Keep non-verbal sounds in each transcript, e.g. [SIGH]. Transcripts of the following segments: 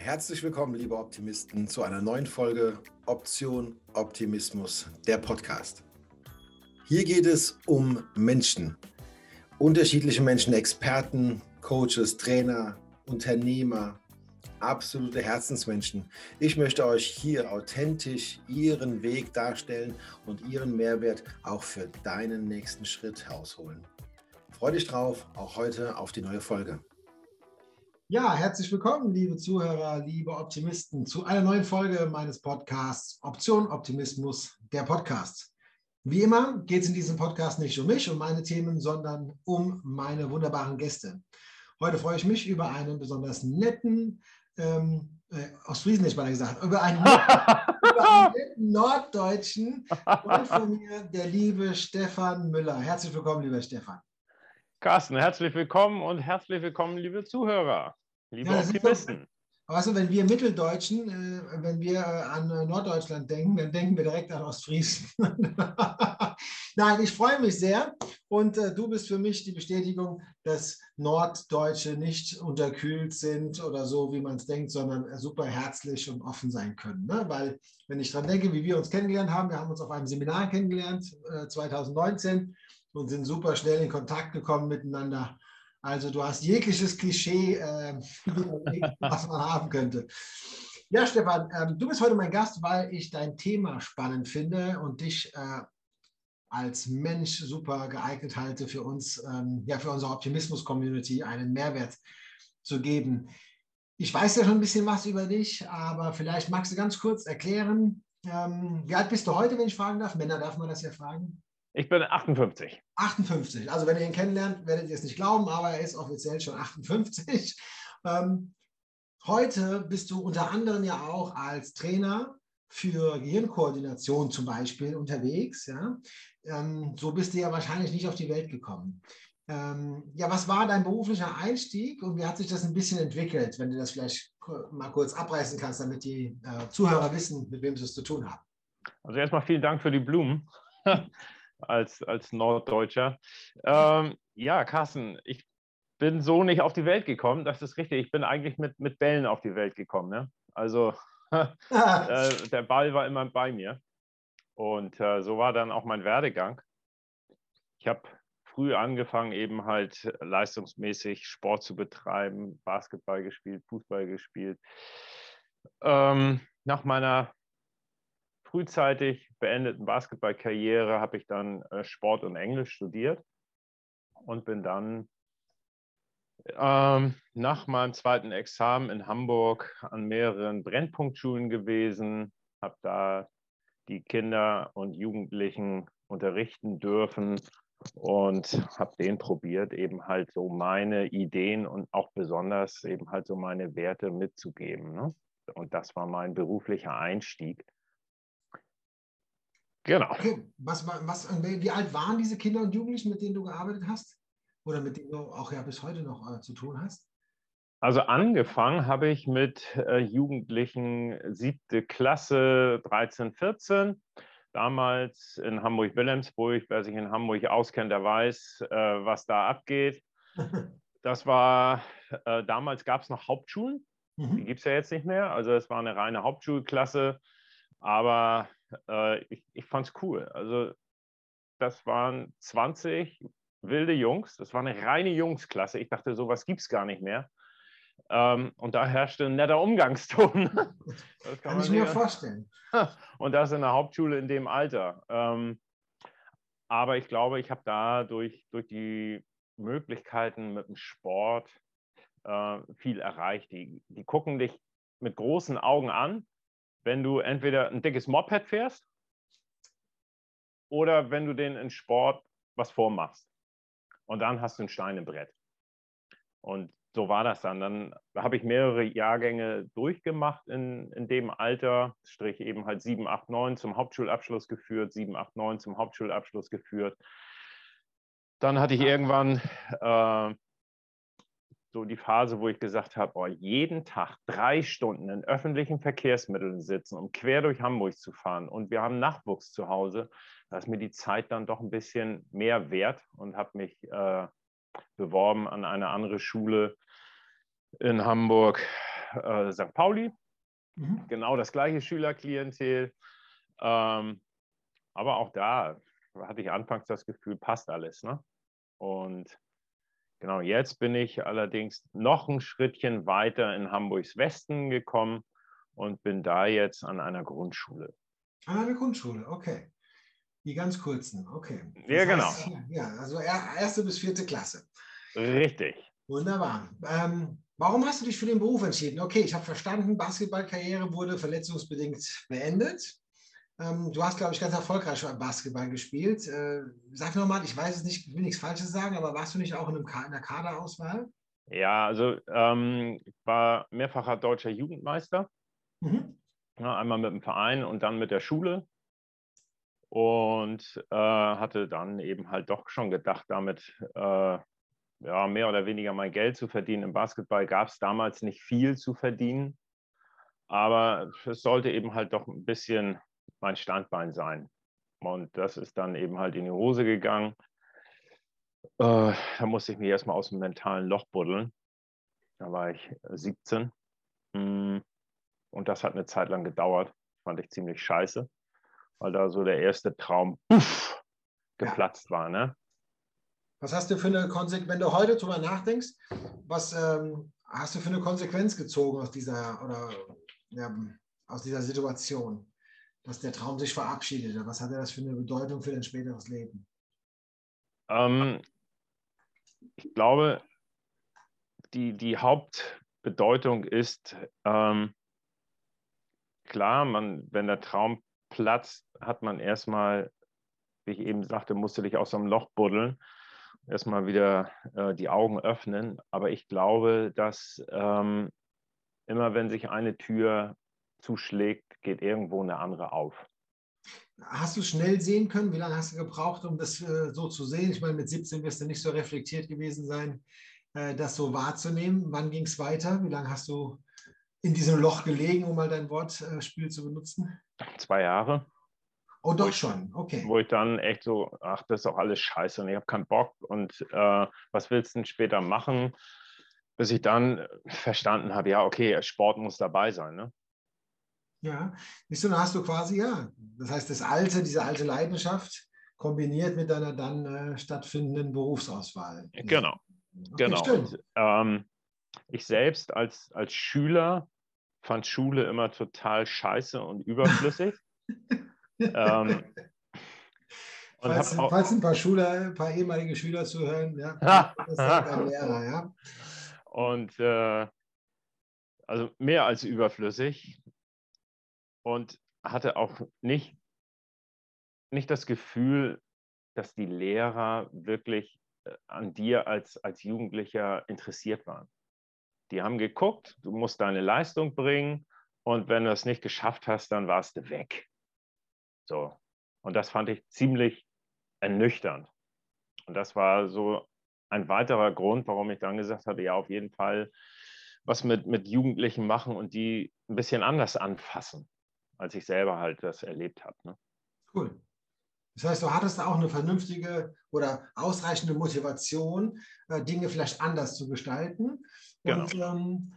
Herzlich willkommen, liebe Optimisten, zu einer neuen Folge Option Optimismus, der Podcast. Hier geht es um Menschen, unterschiedliche Menschen, Experten, Coaches, Trainer, Unternehmer, absolute Herzensmenschen. Ich möchte euch hier authentisch ihren Weg darstellen und ihren Mehrwert auch für deinen nächsten Schritt herausholen. Freue dich drauf, auch heute auf die neue Folge. Ja, herzlich willkommen, liebe Zuhörer, liebe Optimisten, zu einer neuen Folge meines Podcasts Option Optimismus, der Podcast. Wie immer geht es in diesem Podcast nicht um mich und meine Themen, sondern um meine wunderbaren Gäste. Heute freue ich mich über einen besonders netten, ähm, äh, aus Friesen nicht mal gesagt, über einen, über einen [LAUGHS] netten Norddeutschen und von mir, der liebe Stefan Müller. Herzlich willkommen, lieber Stefan. Carsten, herzlich willkommen und herzlich willkommen, liebe Zuhörer, liebe ja, Optimisten. Du, wenn wir Mitteldeutschen, äh, wenn wir äh, an äh, Norddeutschland denken, dann denken wir direkt an Ostfriesen. [LAUGHS] Nein, ich freue mich sehr und äh, du bist für mich die Bestätigung, dass Norddeutsche nicht unterkühlt sind oder so, wie man es denkt, sondern super herzlich und offen sein können. Ne? Weil, wenn ich daran denke, wie wir uns kennengelernt haben, wir haben uns auf einem Seminar kennengelernt, äh, 2019 und sind super schnell in Kontakt gekommen miteinander. Also du hast jegliches Klischee, äh, [LAUGHS] was man haben könnte. Ja, Stefan, ähm, du bist heute mein Gast, weil ich dein Thema spannend finde und dich äh, als Mensch super geeignet halte für uns, ähm, ja, für unsere Optimismus-Community einen Mehrwert zu geben. Ich weiß ja schon ein bisschen was über dich, aber vielleicht magst du ganz kurz erklären, ähm, wie alt bist du heute, wenn ich fragen darf? Männer darf man das ja fragen. Ich bin 58. 58. Also wenn ihr ihn kennenlernt, werdet ihr es nicht glauben, aber er ist offiziell schon 58. [LAUGHS] Ähm, heute bist du unter anderem ja auch als Trainer für Gehirnkoordination zum Beispiel unterwegs. Ja? Ähm, so bist du ja wahrscheinlich nicht auf die Welt gekommen. Ähm, ja, was war dein beruflicher Einstieg und wie hat sich das ein bisschen entwickelt, wenn du das vielleicht mal kurz abreißen kannst, damit die äh, Zuhörer wissen, mit wem sie es zu tun haben? Also erstmal vielen Dank für die Blumen. [LAUGHS] als, als Norddeutscher. Ähm, ja, Carsten, ich bin so nicht auf die Welt gekommen. Das ist richtig. Ich bin eigentlich mit, mit Bällen auf die Welt gekommen. Ne? Also [LAUGHS] äh, der Ball war immer bei mir. Und äh, so war dann auch mein Werdegang. Ich habe früh angefangen, eben halt leistungsmäßig Sport zu betreiben, Basketball gespielt, Fußball gespielt. Ähm, nach meiner frühzeitig beendeten Basketballkarriere habe ich dann äh, Sport und Englisch studiert und bin dann ähm, nach meinem zweiten Examen in Hamburg an mehreren Brennpunktschulen gewesen, habe da die Kinder und Jugendlichen unterrichten dürfen und habe denen probiert, eben halt so meine Ideen und auch besonders eben halt so meine Werte mitzugeben. Ne? Und das war mein beruflicher Einstieg. Genau. Okay. Was, was, wie alt waren diese Kinder und Jugendlichen, mit denen du gearbeitet hast? Oder mit denen du auch ja bis heute noch äh, zu tun hast? Also angefangen habe ich mit äh, Jugendlichen siebte Klasse 13, 14. Damals in Hamburg-Wilhelmsburg. Wer sich in Hamburg auskennt, der weiß, äh, was da abgeht. [LAUGHS] Das war, äh, damals gab es noch Hauptschulen. Mhm. Die gibt es ja jetzt nicht mehr. Also es war eine reine Hauptschulklasse. Aber äh, ich, ich fand es cool. Also das waren 20 wilde Jungs. Das war eine reine Jungsklasse. Ich dachte, sowas gibt es gar nicht mehr. Ähm, und da herrschte ein netter Umgangston. [LAUGHS] Das kann, kann ich mir vorstellen. [LAUGHS] Und das in der Hauptschule in dem Alter. Ähm, aber ich glaube, ich habe da durch, durch die Möglichkeiten mit dem Sport äh, viel erreicht. Die, die gucken dich mit großen Augen an wenn du entweder ein dickes Moped fährst oder wenn du den in Sport was vormachst. Und dann hast du ein Stein im Brett. Und so war das dann. Dann habe ich mehrere Jahrgänge durchgemacht in, in dem Alter, strich eben halt 7, 8, 9 zum Hauptschulabschluss geführt, 7, 8, 9 zum Hauptschulabschluss geführt. Dann hatte ich irgendwann äh, so die Phase, wo ich gesagt habe, oh, jeden Tag drei Stunden in öffentlichen Verkehrsmitteln sitzen, um quer durch Hamburg zu fahren und wir haben Nachwuchs zu Hause, da ist mir die Zeit dann doch ein bisschen mehr wert und habe mich äh, beworben an eine andere Schule in Hamburg äh, St. Pauli. Mhm. Genau das gleiche Schülerklientel. Ähm, aber auch da hatte ich anfangs das Gefühl, passt alles. Ne? Und genau, jetzt bin ich allerdings noch ein Schrittchen weiter in Hamburgs Westen gekommen und bin da jetzt an einer Grundschule. An einer Grundschule, okay. Die ganz kurzen, okay. Das ja, genau. ja, also erste bis vierte Klasse. Richtig. Wunderbar. Ähm, warum hast du dich für den Beruf entschieden? Okay, ich habe verstanden, Basketballkarriere wurde verletzungsbedingt beendet. Ähm, du hast, glaube ich, ganz erfolgreich Basketball gespielt. Äh, sag nochmal, ich weiß es nicht, ich will nichts Falsches sagen, aber warst du nicht auch in, einem in der Kaderauswahl? Ja, also ähm, ich war mehrfacher deutscher Jugendmeister. Mhm. Ja, einmal mit dem Verein und dann mit der Schule. Und äh, hatte dann eben halt doch schon gedacht, damit äh, ja, mehr oder weniger mein Geld zu verdienen. Im Basketball gab es damals nicht viel zu verdienen. Aber es sollte eben halt doch ein bisschen mein Standbein sein. Und das ist dann eben halt in die Hose gegangen. Äh, da musste ich mich erstmal aus dem mentalen Loch buddeln. Da war ich 17. Hm. Und das hat eine Zeit lang gedauert. Fand ich ziemlich scheiße, weil da so der erste Traum puff, geplatzt ja. war. Ne? Was hast du für eine Konsequenz, wenn du heute drüber nachdenkst, was ähm, hast du für eine Konsequenz gezogen aus dieser oder ja, aus dieser Situation? Dass der Traum sich verabschiedete? Was hatte das für eine Bedeutung für dein späteres Leben? Ähm, ich glaube, die, die Hauptbedeutung ist, ähm, klar, man, wenn der Traum platzt, hat man erstmal, wie ich eben sagte, musste dich aus einem Loch buddeln, erstmal wieder äh, die Augen öffnen. Aber ich glaube, dass ähm, immer wenn sich eine Tür zuschlägt, geht irgendwo eine andere auf. Hast du schnell sehen können? Wie lange hast du gebraucht, um das äh, so zu sehen? Ich meine, mit 17 wirst du nicht so reflektiert gewesen sein, äh, das so wahrzunehmen. Wann ging es weiter? Wie lange hast du in diesem Loch gelegen, um mal dein Wortspiel äh, zu benutzen? Zwei Jahre. Oh, doch schon, okay. Wo ich dann echt so, ach, das ist doch alles scheiße und ich habe keinen Bock und äh, was willst du denn später machen? Bis ich dann verstanden habe, ja, okay, Sport muss dabei sein. Ne? Ja, siehst du, dann hast du quasi, ja, das heißt, das alte, diese alte Leidenschaft kombiniert mit deiner dann äh, stattfindenden Berufsauswahl. Genau, okay, genau. Und, ähm, ich selbst als, als Schüler fand Schule immer total scheiße und überflüssig. [LAUGHS] ähm, und falls, auch, falls, ein paar Schüler, ein paar ehemalige Schüler zuhören, ja, [LAUGHS] das sagt ein Lehrer, ja. Und äh, also mehr als überflüssig und hatte auch nicht, nicht das Gefühl, dass die Lehrer wirklich äh, an dir als, als Jugendlicher interessiert waren. Die haben geguckt, du musst deine Leistung bringen und wenn du es nicht geschafft hast, dann warst du weg. So. Und das fand ich ziemlich ernüchternd. Und das war so ein weiterer Grund, warum ich dann gesagt hatte, ja, auf jeden Fall was mit, mit Jugendlichen machen und die ein bisschen anders anfassen als ich selber halt das erlebt habe. Ne? Cool. Das heißt, du hattest auch eine vernünftige oder ausreichende Motivation, äh, Dinge vielleicht anders zu gestalten. Genau. Und ähm,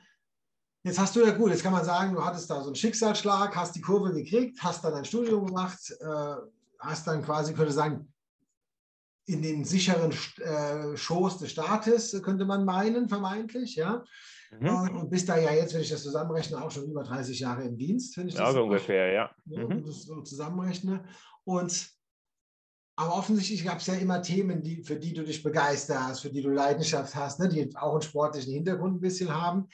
jetzt hast du ja gut, jetzt kann man sagen, du hattest da so einen Schicksalsschlag, hast die Kurve gekriegt, hast dann ein Studium gemacht, äh, hast dann quasi, könnte sagen, in den sicheren äh, Schoß des Staates, könnte man meinen, vermeintlich, ja. Mhm. Und bist da ja jetzt, wenn ich das zusammenrechne, auch schon über 30 Jahre im Dienst, wenn ich das ja, so ungefähr, ja. Mhm. das so zusammenrechne. Und aber offensichtlich gab es ja immer Themen, die, für die du dich begeisterst, für die du Leidenschaft hast, ne, die auch einen sportlichen Hintergrund ein bisschen haben.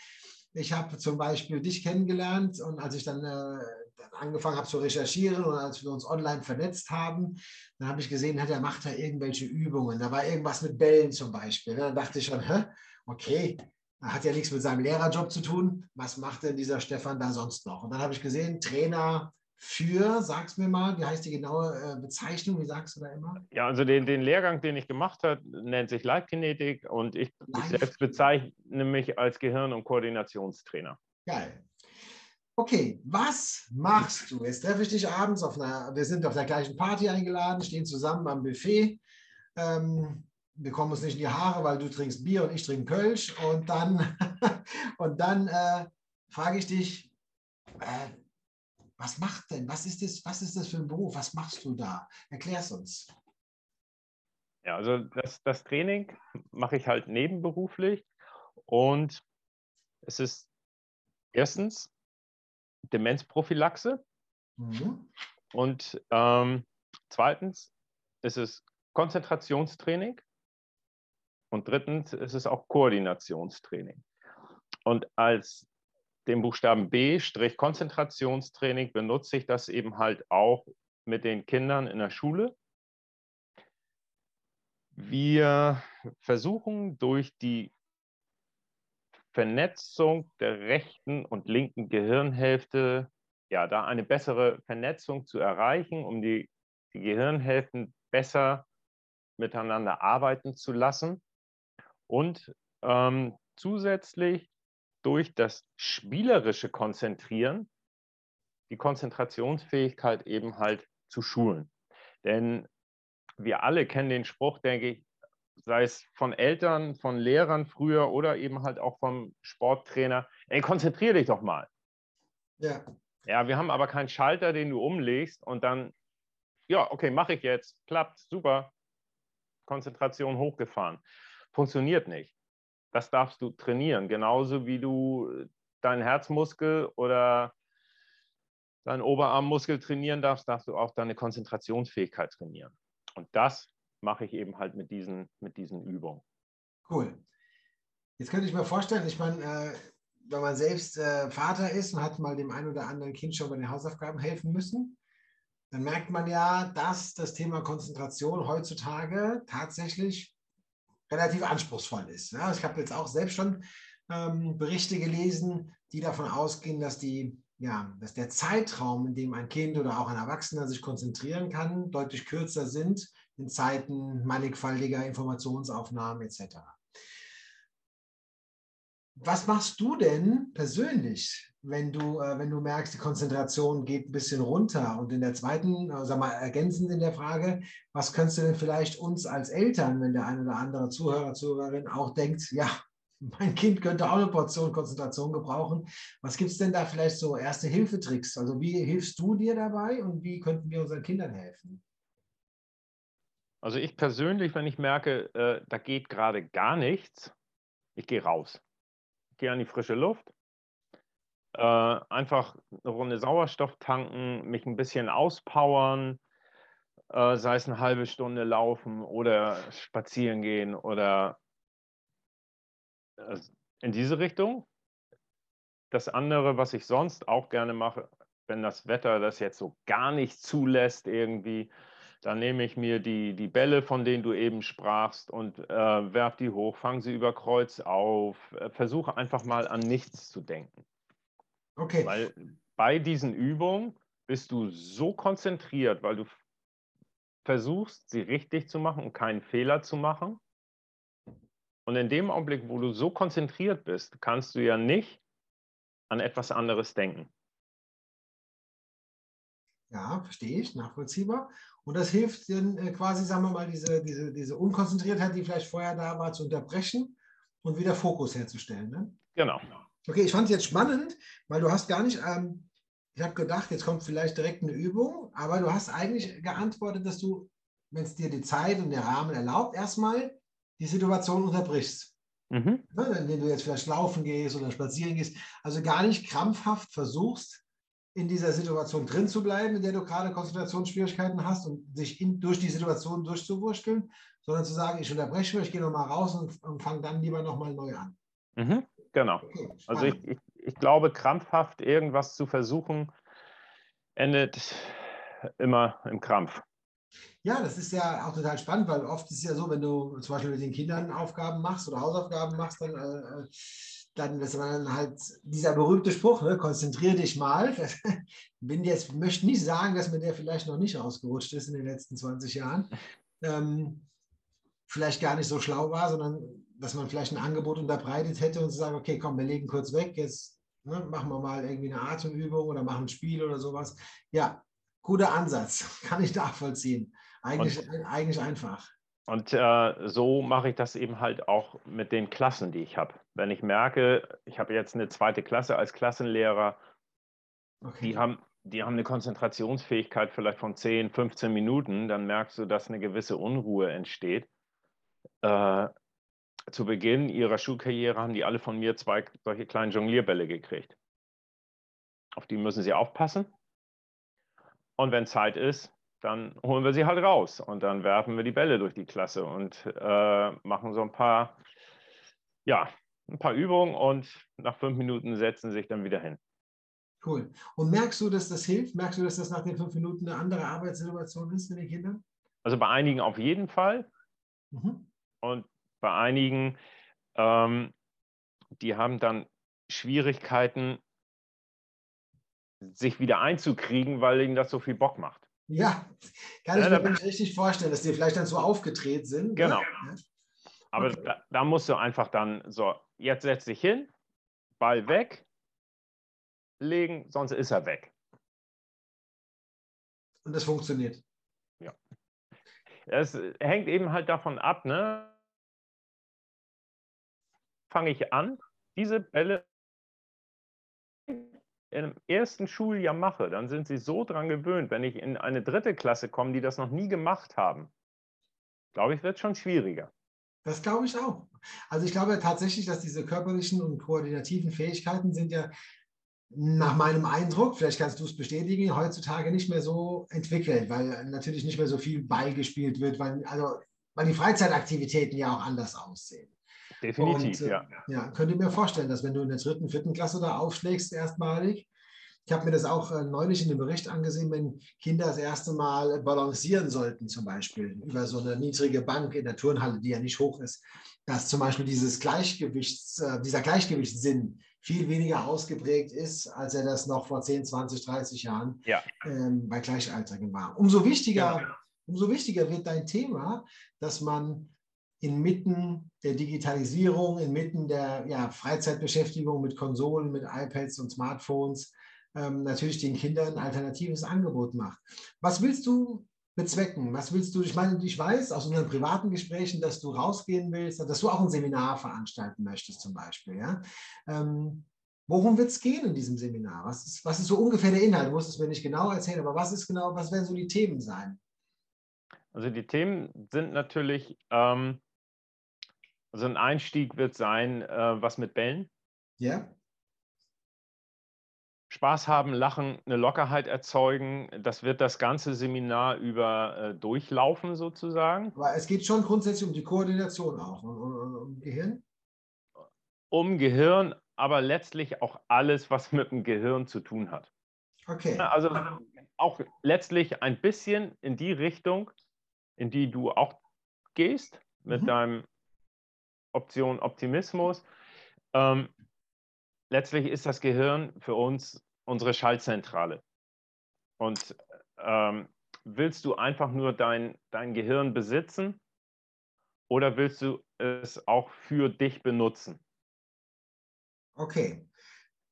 Ich habe zum Beispiel dich kennengelernt und als ich dann, äh, dann angefangen habe zu recherchieren und als wir uns online vernetzt haben, dann habe ich gesehen, der macht da irgendwelche Übungen. Da war irgendwas mit Bällen zum Beispiel. Ne. Dann dachte ich schon, hä, okay, hat ja nichts mit seinem Lehrerjob zu tun. Was macht denn dieser Stefan da sonst noch? Und dann habe ich gesehen, Trainer für, sag's mir mal, wie heißt die genaue äh, Bezeichnung? Wie sagst du da immer? Ja, also den, den Lehrgang, den ich gemacht habe, nennt sich Live-Kinetik und ich, ich selbst bezeichne mich als Gehirn- und Koordinationstrainer. Geil. Okay, was machst du? Jetzt treffe ich dich abends auf einer, wir sind auf der gleichen Party eingeladen, stehen zusammen am Buffet. Ähm, wir kommen uns nicht in die Haare, weil du trinkst Bier und ich trinke Kölsch. Und dann, [LAUGHS] und dann äh, frage ich dich, äh, was macht denn, was ist, das, was ist das für ein Beruf? Was machst du da? Erklär es uns. Ja, also das, das Training mache ich halt nebenberuflich und es ist erstens Demenzprophylaxe mhm. und ähm, zweitens ist es Konzentrationstraining und drittens ist es auch Koordinationstraining. Und als den Buchstaben B, Konzentrationstraining, benutze ich das eben halt auch mit den Kindern in der Schule. Wir versuchen durch die Vernetzung der rechten und linken Gehirnhälfte, ja, da eine bessere Vernetzung zu erreichen, um die, die Gehirnhälften besser miteinander arbeiten zu lassen und ähm, zusätzlich durch das spielerische Konzentrieren die Konzentrationsfähigkeit eben halt zu schulen. Denn wir alle kennen den Spruch, denke ich, sei es von Eltern, von Lehrern früher oder eben halt auch vom Sporttrainer, ey, konzentrier dich doch mal. Ja. Ja, wir haben aber keinen Schalter, den du umlegst und dann, ja, okay, mache ich jetzt, klappt, super, Konzentration hochgefahren. Funktioniert nicht das darfst du trainieren. Genauso wie du äh, deinen Herzmuskel oder deinen Oberarmmuskel trainieren darfst, darfst du auch deine Konzentrationsfähigkeit trainieren. Und das mache ich eben halt mit diesen, mit diesen Übungen. Cool. Jetzt könnte ich mir vorstellen, ich meine, äh, wenn man selbst äh, Vater ist und hat mal dem einen oder anderen Kind schon bei den Hausaufgaben helfen müssen, dann merkt man ja, dass das Thema Konzentration heutzutage tatsächlich relativ anspruchsvoll ist. Ja, ich habe jetzt auch selbst schon ähm, Berichte gelesen, die davon ausgehen, dass, die, ja, dass der Zeitraum, in dem ein Kind oder auch ein Erwachsener sich konzentrieren kann, deutlich kürzer sind in Zeiten mannigfaltiger Informationsaufnahmen etc. Was machst du denn persönlich, wenn du, äh, wenn du merkst, die Konzentration geht ein bisschen runter? Und in der zweiten, äh, sag mal, ergänzend in der Frage, was könntest du denn vielleicht uns als Eltern, wenn der eine oder andere Zuhörer, Zuhörerin auch denkt, ja, mein Kind könnte auch eine Portion Konzentration gebrauchen. Was gibt es denn da vielleicht so erste Hilfetricks? Also wie hilfst du dir dabei und wie könnten wir unseren Kindern helfen? Also ich persönlich, wenn ich merke, äh, da geht gerade gar nichts, ich gehe raus gehe an die frische Luft, äh, einfach eine Runde Sauerstoff tanken, mich ein bisschen auspowern, äh, sei es eine halbe Stunde laufen oder spazieren gehen oder äh, in diese Richtung. Das andere, was ich sonst auch gerne mache, wenn das Wetter das jetzt so gar nicht zulässt irgendwie, dann nehme ich mir die, die Bälle, von denen du eben sprachst, und äh, werf die hoch, fange sie über Kreuz auf, äh, versuche einfach mal an nichts zu denken. Okay. Weil bei diesen Übungen bist du so konzentriert, weil du versuchst, sie richtig zu machen und keinen Fehler zu machen. Und in dem Augenblick, wo du so konzentriert bist, kannst du ja nicht an etwas anderes denken. Ja, verstehe ich, nachvollziehbar. Und das hilft dann äh, quasi, sagen wir mal, diese, diese, diese Unkonzentriertheit, die vielleicht vorher da war, zu unterbrechen und wieder Fokus herzustellen. Ne? Genau. Okay, ich fand es jetzt spannend, weil du hast gar nicht, ähm, ich habe gedacht, jetzt kommt vielleicht direkt eine Übung, aber du hast eigentlich geantwortet, dass du, wenn es dir die Zeit und der Rahmen erlaubt, erstmal die Situation unterbrichst. Mhm. Ne, indem du jetzt vielleicht laufen gehst oder spazieren gehst. Also gar nicht krampfhaft versuchst, in dieser Situation drin zu bleiben, in der du gerade Konzentrationsschwierigkeiten hast und sich in, durch die Situation durchzuwurschteln, sondern zu sagen, ich unterbreche mich, ich gehe nochmal raus und, und fange dann lieber nochmal neu an. Mhm, genau. Okay, also ich, ich, ich glaube, krampfhaft irgendwas zu versuchen, endet immer im Krampf. Ja, das ist ja auch total spannend, weil oft ist es ja so, wenn du zum Beispiel mit den Kindern Aufgaben machst oder Hausaufgaben machst, dann äh, äh dann, das war dann halt dieser berühmte Spruch, ne, konzentrier dich mal. [LAUGHS] Bin jetzt, möchte nicht sagen, dass mir der vielleicht noch nicht ausgerutscht ist in den letzten 20 Jahren. Ähm, vielleicht gar nicht so schlau war, sondern dass man vielleicht ein Angebot unterbreitet hätte und zu sagen, okay, komm, wir legen kurz weg, jetzt ne, machen wir mal irgendwie eine Atemübung oder machen ein Spiel oder sowas. Ja, guter Ansatz, [LAUGHS] kann ich nachvollziehen. Eigentlich, und, eigentlich einfach. Und äh, so mache ich das eben halt auch mit den Klassen, die ich habe. Wenn ich merke, ich habe jetzt eine zweite Klasse als Klassenlehrer, okay. die, haben, die haben eine Konzentrationsfähigkeit vielleicht von 10, 15 Minuten, dann merkst du, dass eine gewisse Unruhe entsteht. Äh, zu Beginn ihrer Schulkarriere haben die alle von mir zwei solche kleinen Jonglierbälle gekriegt. Auf die müssen sie aufpassen. Und wenn Zeit ist, dann holen wir sie halt raus und dann werfen wir die Bälle durch die Klasse und äh, machen so ein paar, ja, ein paar Übungen und nach fünf Minuten setzen sich dann wieder hin. Cool. Und merkst du, dass das hilft? Merkst du, dass das nach den fünf Minuten eine andere Arbeitssituation ist mit den Kindern? Also bei einigen auf jeden Fall. Mhm. Und bei einigen, ähm, die haben dann Schwierigkeiten, sich wieder einzukriegen, weil ihnen das so viel Bock macht. Ja, kann ich ja, mir richtig vorstellen, dass die vielleicht dann so aufgedreht sind. Ne? Genau. Ja. Aber okay. da, da, musst du einfach dann so, jetzt setz dich hin, Ball weg, legen, sonst ist er weg. Und das funktioniert. Ja. Es hängt eben halt davon ab, ne? Fange ich an, diese Bälle im ersten Schuljahr mache, dann sind sie so dran gewöhnt, wenn ich in eine dritte Klasse komme, die das noch nie gemacht haben, glaube ich, wird es schon schwieriger. Das glaube ich auch. Also ich glaube tatsächlich, dass diese körperlichen und koordinativen Fähigkeiten sind ja nach meinem Eindruck, vielleicht kannst du es bestätigen, heutzutage nicht mehr so entwickelt, weil natürlich nicht mehr so viel Ball gespielt wird, weil, also, weil die Freizeitaktivitäten ja auch anders aussehen. Definitiv, und, äh, ja. Ja, könnt ihr mir vorstellen, dass wenn du in der dritten, vierten Klasse da aufschlägst, erstmalig, ich habe mir das auch äh, neulich in dem Bericht angesehen, wenn Kinder das erste Mal balancieren sollten, zum Beispiel über so eine niedrige Bank in der Turnhalle, die ja nicht hoch ist, dass zum Beispiel dieses Gleichgewichts, äh, dieser Gleichgewichtssinn viel weniger ausgeprägt ist, als er das noch vor 10, 20, 30 Jahren ja. ähm, bei Gleichaltrigen war. Umso wichtiger, genau. umso wichtiger wird dein Thema, dass man inmitten der Digitalisierung, inmitten der ja, Freizeitbeschäftigung mit Konsolen, mit iPads und Smartphones ähm, natürlich den Kindern ein alternatives Angebot macht. Was willst du bezwecken? Was willst du? Ich meine, ich weiß aus unseren privaten Gesprächen, dass du rausgehen willst, dass du auch ein Seminar veranstalten möchtest, zum Beispiel. Ja? Ähm, worum wird es gehen in diesem Seminar? Was ist, was ist so ungefähr der Inhalt? Du musst es mir nicht genau erzählen, aber was ist genau, was werden so die Themen sein? Also die Themen sind natürlich, ähm, also ein Einstieg wird sein, äh, was mit Bällen. Ja. Spaß haben, lachen, eine Lockerheit erzeugen. Das wird das ganze Seminar über äh, durchlaufen sozusagen. Aber es geht schon grundsätzlich um die Koordination auch, um, um, um Gehirn? Um Gehirn, aber letztlich auch alles, was mit dem Gehirn zu tun hat. Okay. Also auch letztlich ein bisschen in die Richtung, in die du auch gehst mit mhm. deinem Option Optimismus. Ähm, letztlich ist das Gehirn für uns unsere Schaltzentrale. Und ähm, willst du einfach nur dein, dein Gehirn besitzen oder willst du es auch für dich benutzen? Okay.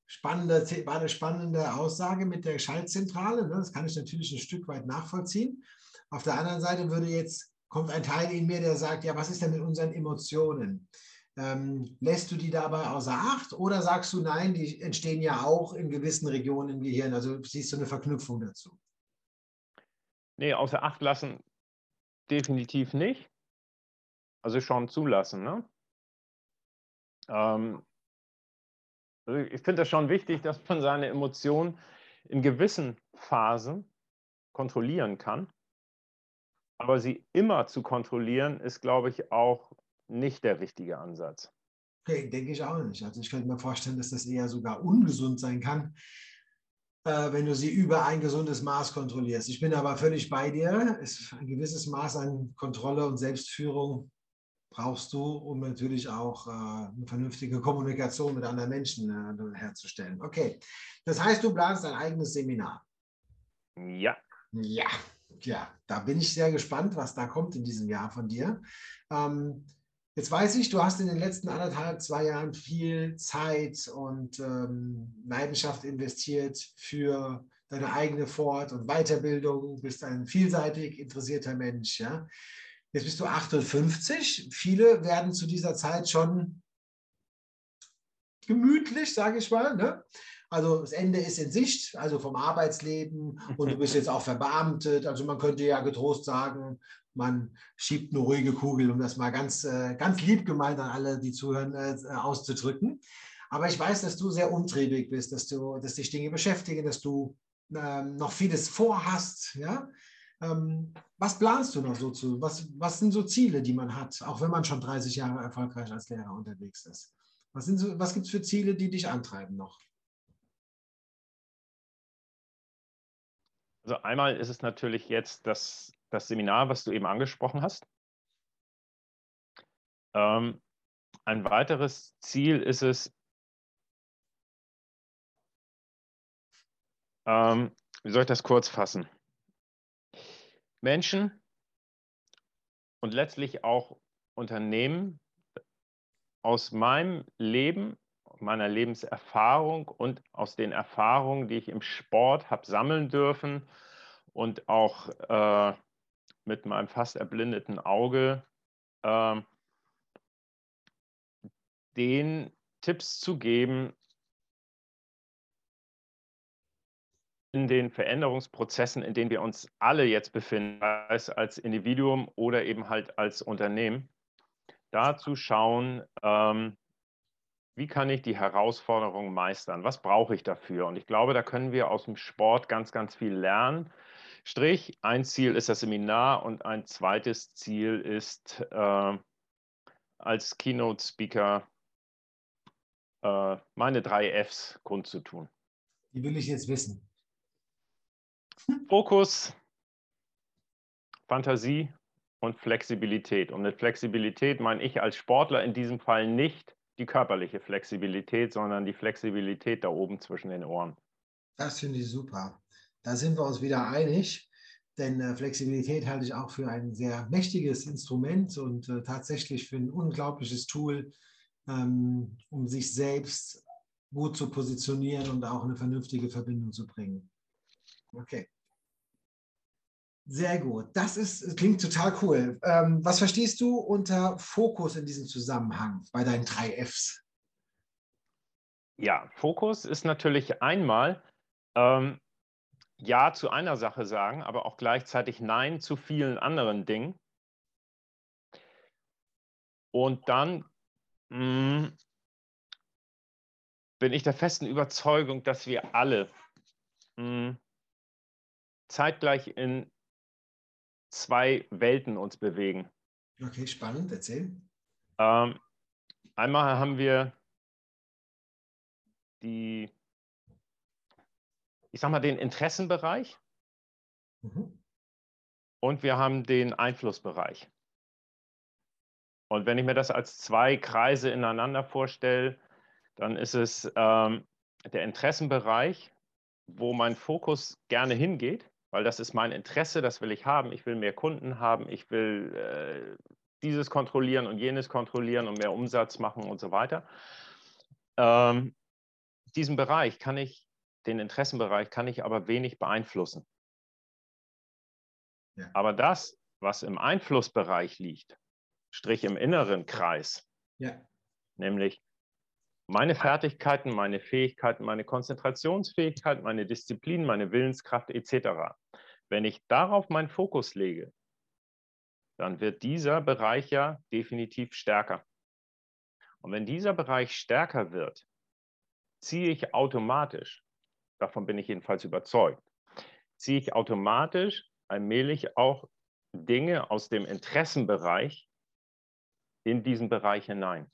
Spannende, war eine spannende Aussage mit der Schaltzentrale. Ne? Das kann ich natürlich ein Stück weit nachvollziehen. Auf der anderen Seite würde jetzt, kommt ein Teil in mir, der sagt, ja, was ist denn mit unseren Emotionen? Ähm, lässt du die dabei außer Acht oder sagst du, nein, die entstehen ja auch in gewissen Regionen im Gehirn? Also siehst du eine Verknüpfung dazu? Nee, außer Acht lassen definitiv nicht. Also schon zulassen. Ne? Ähm, also ich finde das schon wichtig, dass man seine Emotionen in gewissen Phasen kontrollieren kann. Aber sie immer zu kontrollieren, ist, glaube ich, auch nicht der richtige Ansatz. Okay, denke ich auch nicht. Also ich könnte mir vorstellen, dass das eher sogar ungesund sein kann, äh, wenn du sie über ein gesundes Maß kontrollierst. Ich bin aber völlig bei dir. Es, ein gewisses Maß an Kontrolle und Selbstführung brauchst du, um natürlich auch äh, eine vernünftige Kommunikation mit anderen Menschen äh, herzustellen. Okay, das heißt, du planst ein eigenes Seminar. Ja. Ja, ja, da bin ich sehr gespannt, was da kommt in diesem Jahr von dir. Ähm, Jetzt weiß ich, du hast in den letzten anderthalb, zwei Jahren viel Zeit und ähm, Leidenschaft investiert für deine eigene Fort- und Weiterbildung, du bist ein vielseitig interessierter Mensch. Ja? Jetzt bist du 58. Viele werden zu dieser Zeit schon gemütlich, sage ich mal. Ne? Also das Ende ist in Sicht, also vom Arbeitsleben und du bist jetzt auch verbeamtet. Also man könnte ja getrost sagen, man schiebt eine ruhige Kugel, um das mal ganz, äh, ganz lieb gemeint an alle, die zuhören, äh, auszudrücken. Aber ich weiß, dass du sehr umtriebig bist, dass, du, dass dich Dinge beschäftigen, dass du ähm, noch vieles vorhast. Ja? Ähm, was planst du noch so zu? Was, was sind so Ziele, die man hat, auch wenn man schon 30 Jahre erfolgreich als Lehrer unterwegs ist? Was, so, was gibt es für Ziele, die dich antreiben noch? Also einmal ist es natürlich jetzt das, das Seminar, was du eben angesprochen hast. Ähm, ein weiteres Ziel ist es, ähm, wie soll ich das kurz fassen? Menschen und letztlich auch Unternehmen aus meinem Leben meiner Lebenserfahrung und aus den Erfahrungen, die ich im Sport habe sammeln dürfen und auch äh, mit meinem fast erblindeten Auge äh, den Tipps zu geben, in den Veränderungsprozessen, in denen wir uns alle jetzt befinden, es als Individuum oder eben halt als Unternehmen, da zu schauen, ähm, wie kann ich die Herausforderungen meistern? Was brauche ich dafür? Und ich glaube, da können wir aus dem Sport ganz, ganz viel lernen. Strich, ein Ziel ist das Seminar und ein zweites Ziel ist, äh, als Keynote-Speaker äh, meine drei Fs kundzutun. Die will ich jetzt wissen. Fokus, Fantasie und Flexibilität. Und mit Flexibilität meine ich als Sportler in diesem Fall nicht die körperliche Flexibilität, sondern die Flexibilität da oben zwischen den Ohren. Das finde ich super. Da sind wir uns wieder einig, denn äh, Flexibilität halte ich auch für ein sehr mächtiges Instrument und äh, tatsächlich für ein unglaubliches Tool, ähm, um sich selbst gut zu positionieren und auch eine vernünftige Verbindung zu bringen. Okay. Sehr gut. Das ist, klingt total cool. Ähm, was verstehst du unter Fokus in diesem Zusammenhang bei deinen drei Fs? Ja, Fokus ist natürlich einmal ähm, Ja zu einer Sache sagen, aber auch gleichzeitig Nein zu vielen anderen Dingen. Und dann mh, hm, bin ich der festen Überzeugung, dass wir alle mh, hm, zeitgleich in zwei Welten uns bewegen. Okay, spannend, erzähl. Ähm, einmal haben wir die, ich sag mal, den Interessenbereich mhm. und wir haben den Einflussbereich. Und wenn ich mir das als zwei Kreise ineinander vorstelle, dann ist es ähm, der Interessenbereich, wo mein Fokus gerne hingeht weil das ist mein Interesse, das will ich haben. Ich will mehr Kunden haben, ich will äh, dieses kontrollieren und jenes kontrollieren und mehr Umsatz machen und so weiter. Ähm, diesen Bereich kann ich, den Interessenbereich kann ich aber wenig beeinflussen. Ja. Aber das, was im Einflussbereich liegt, strich im inneren Kreis, ja. nämlich meine Fertigkeiten, meine Fähigkeiten, meine Konzentrationsfähigkeit, meine Disziplin, meine Willenskraft etc. Wenn ich darauf meinen Fokus lege, dann wird dieser Bereich ja definitiv stärker. Und wenn dieser Bereich stärker wird, ziehe ich automatisch, davon bin ich jedenfalls überzeugt, ziehe ich automatisch allmählich auch Dinge aus dem Interessenbereich in diesen Bereich hinein.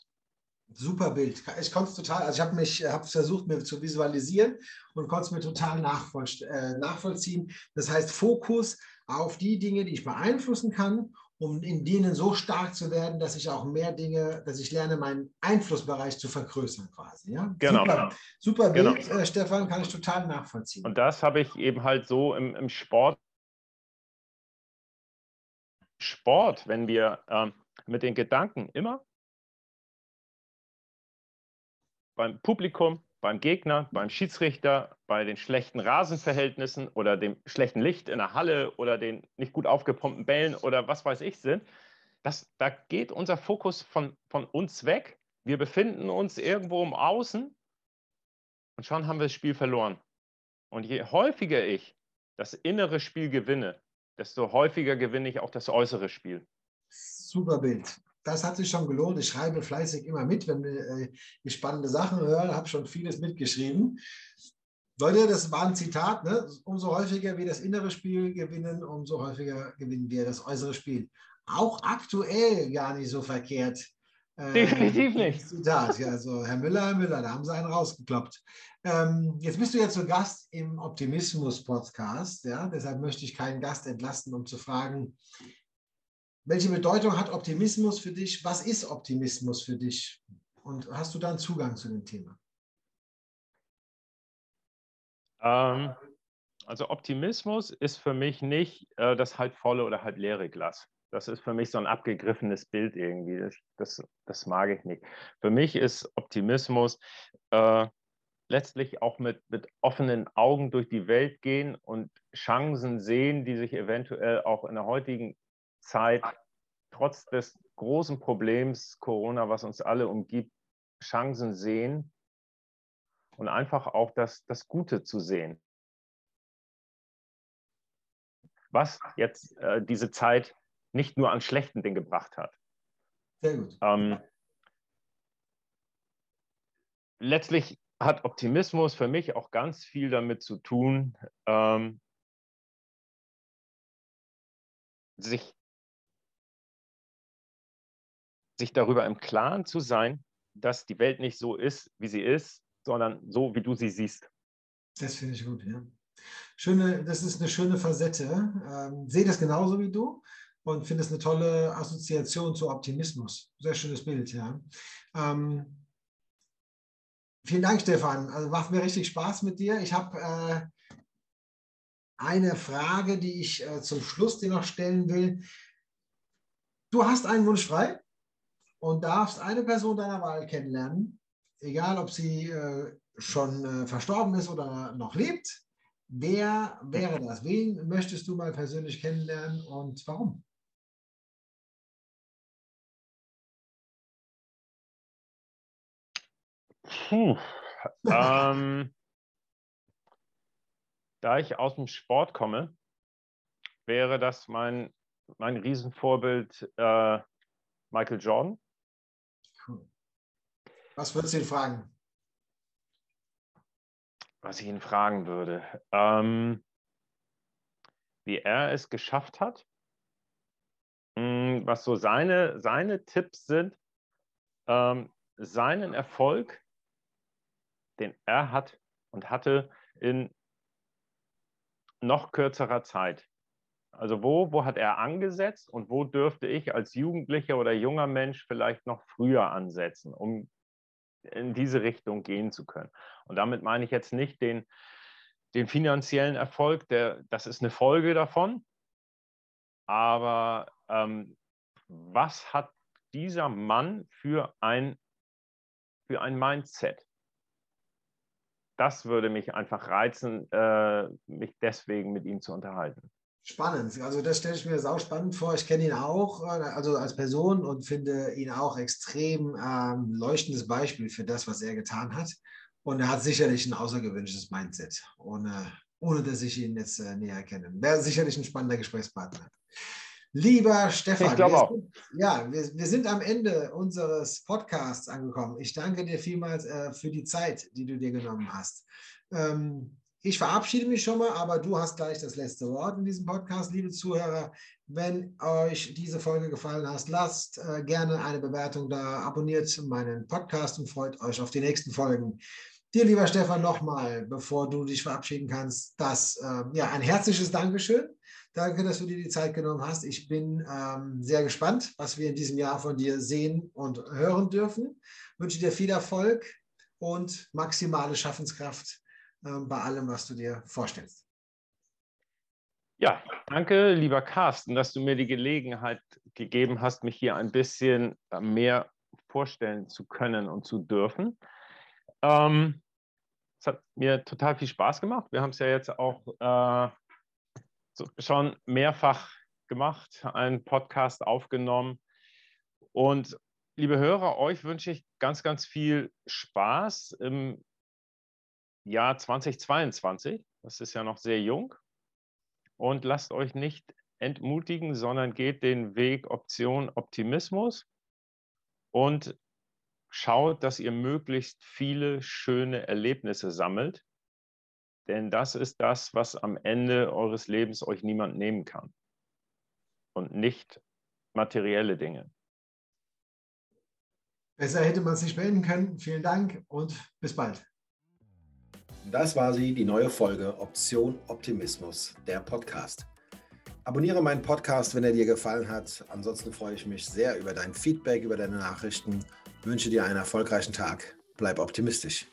Super Bild. Ich konnte es total, also ich habe mich, habe versucht, mir zu visualisieren und konnte es mir total äh, nachvollziehen. Das heißt, Fokus auf die Dinge, die ich beeinflussen kann, um in denen so stark zu werden, dass ich auch mehr Dinge, dass ich lerne, meinen Einflussbereich zu vergrößern quasi. Ja? Genau. Super, super Bild, genau. äh, Stefan, kann ich total nachvollziehen. Und das habe ich eben halt so im, im Sport. Sport, wenn wir ähm, mit den Gedanken immer beim Publikum, beim Gegner, beim Schiedsrichter, bei den schlechten Rasenverhältnissen oder dem schlechten Licht in der Halle oder den nicht gut aufgepumpten Bällen oder was weiß ich sind, das, da geht unser Fokus von, von uns weg wir befinden uns irgendwo im Außen und schon haben wir das Spiel verloren. Und je häufiger ich das innere Spiel gewinne, desto häufiger gewinne ich auch das äußere Spiel. Super Bild. Das hat sich schon gelohnt. Ich schreibe fleißig immer mit, wenn äh, ich spannende Sachen höre, habe schon vieles mitgeschrieben. Leute, das war ein Zitat, ne? umso häufiger wir das innere Spiel gewinnen, umso häufiger gewinnen wir das äußere Spiel. Auch aktuell gar nicht so verkehrt. Äh, Definitiv nicht. Zitat, ja, also Herr Müller, Herr Müller, da haben Sie einen rausgekloppt. Ähm, jetzt bist du ja zu Gast im Optimismus-Podcast, ja, deshalb möchte ich keinen Gast entlasten, um zu fragen, welche Bedeutung hat Optimismus für dich? Was ist Optimismus für dich? Und hast du dann Zugang zu dem Thema? Ähm, also Optimismus ist für mich nicht äh, das halb volle oder halb leere Glas. Das ist für mich so ein abgegriffenes Bild irgendwie. Das, das, das mag ich nicht. Für mich ist Optimismus äh, letztlich auch mit, mit offenen Augen durch die Welt gehen und Chancen sehen, die sich eventuell auch in der heutigen Zeit trotz des großen Problems Corona, was uns alle umgibt, Chancen sehen und einfach auch das, das Gute zu sehen. Was jetzt äh, diese Zeit nicht nur an schlechten Dingen gebracht hat. Sehr gut. Ähm, letztlich hat Optimismus für mich auch ganz viel damit zu tun, ähm, sich, sich darüber im Klaren zu sein, dass die Welt nicht so ist, wie sie ist, sondern so, wie du sie siehst. Das finde ich gut, ja. Schöne, das ist eine schöne Facette. Ähm, sehe das genauso wie du und finde es eine tolle Assoziation zu Optimismus. Sehr schönes Bild, ja. Ähm, vielen Dank, Stefan. Also macht mir richtig Spaß mit dir. Ich habe äh, eine Frage, die ich äh, zum Schluss dir noch stellen will. Du hast einen Wunsch frei und darfst eine Person deiner Wahl kennenlernen, egal ob sie äh, schon äh, verstorben ist oder noch lebt. Wer wäre das? Wen möchtest du mal persönlich kennenlernen und warum? Puh. ähm, da ich aus dem Sport komme, wäre das mein, mein Riesenvorbild äh, Michael Jordan. Was würdest du ihn fragen? Was ich ihn fragen würde. Ähm, wie er es geschafft hat, mh, hm, was so seine, seine Tipps sind, ähm, seinen Erfolg den er hat und hatte in noch kürzerer Zeit. Also wo, wo hat er angesetzt und wo dürfte ich als Jugendlicher oder junger Mensch vielleicht noch früher ansetzen, um in diese Richtung gehen zu können. Und damit meine ich jetzt nicht den, den finanziellen Erfolg, der, das ist eine Folge davon, aber ähm, was hat dieser Mann für ein, für ein Mindset? das würde mich einfach reizen, äh, mich deswegen mit ihm zu unterhalten. Spannend. Also das stelle ich mir sau spannend vor. Ich kenne ihn auch, äh, also als Person und finde ihn auch extrem ähm, leuchtendes Beispiel für das, was er getan hat. Und er hat sicherlich ein außergewöhnliches Mindset, ohne, ohne dass ich ihn jetzt äh, näher kenne. Wäre sicherlich ein spannender Gesprächspartner. Lieber Stefan, wir sind, ja, wir, wir, sind am Ende unseres Podcasts angekommen. Ich danke dir vielmals äh, für die Zeit, die du dir genommen hast. Ähm, ich verabschiede mich schon mal, aber du hast gleich das letzte Wort in diesem Podcast, liebe Zuhörer. Wenn euch diese Folge gefallen hat, lasst äh, gerne eine Bewertung da, abonniert meinen Podcast und freut euch auf die nächsten Folgen. Dir, lieber Stefan, nochmal, bevor du dich verabschieden kannst, das äh, ja ein herzliches Dankeschön Danke, dass du dir die Zeit genommen hast. Ich bin ähm, sehr gespannt, was wir in diesem Jahr von dir sehen und hören dürfen. Ich wünsche dir viel Erfolg und maximale Schaffenskraft bei allem, was du dir vorstellst. Ja, danke, lieber Carsten, dass du mir die Gelegenheit gegeben hast, mich hier ein bisschen äh, mehr vorstellen zu können und zu dürfen. Ähm, es hat mir total viel Spaß gemacht. Wir haben es ja jetzt auch äh, schon mehrfach gemacht, einen Podcast aufgenommen. Und liebe Hörer, euch wünsche ich ganz, ganz viel Spaß im Jahr 2022. Das ist ja noch sehr jung. Und lasst euch nicht entmutigen, sondern geht den Weg Option Optimismus und schaut, dass ihr möglichst viele schöne Erlebnisse sammelt. Denn das ist das, was am Ende eures Lebens euch niemand nehmen kann. Und nicht materielle Dinge. Besser hätte man es nicht beenden können. Vielen Dank und bis bald. Das war sie, die neue Folge Option Optimismus, der Podcast. Abonniere meinen Podcast, wenn er dir gefallen hat. Ansonsten freue ich mich sehr über dein Feedback, über deine Nachrichten. wünsche dir einen erfolgreichen Tag. Bleib optimistisch.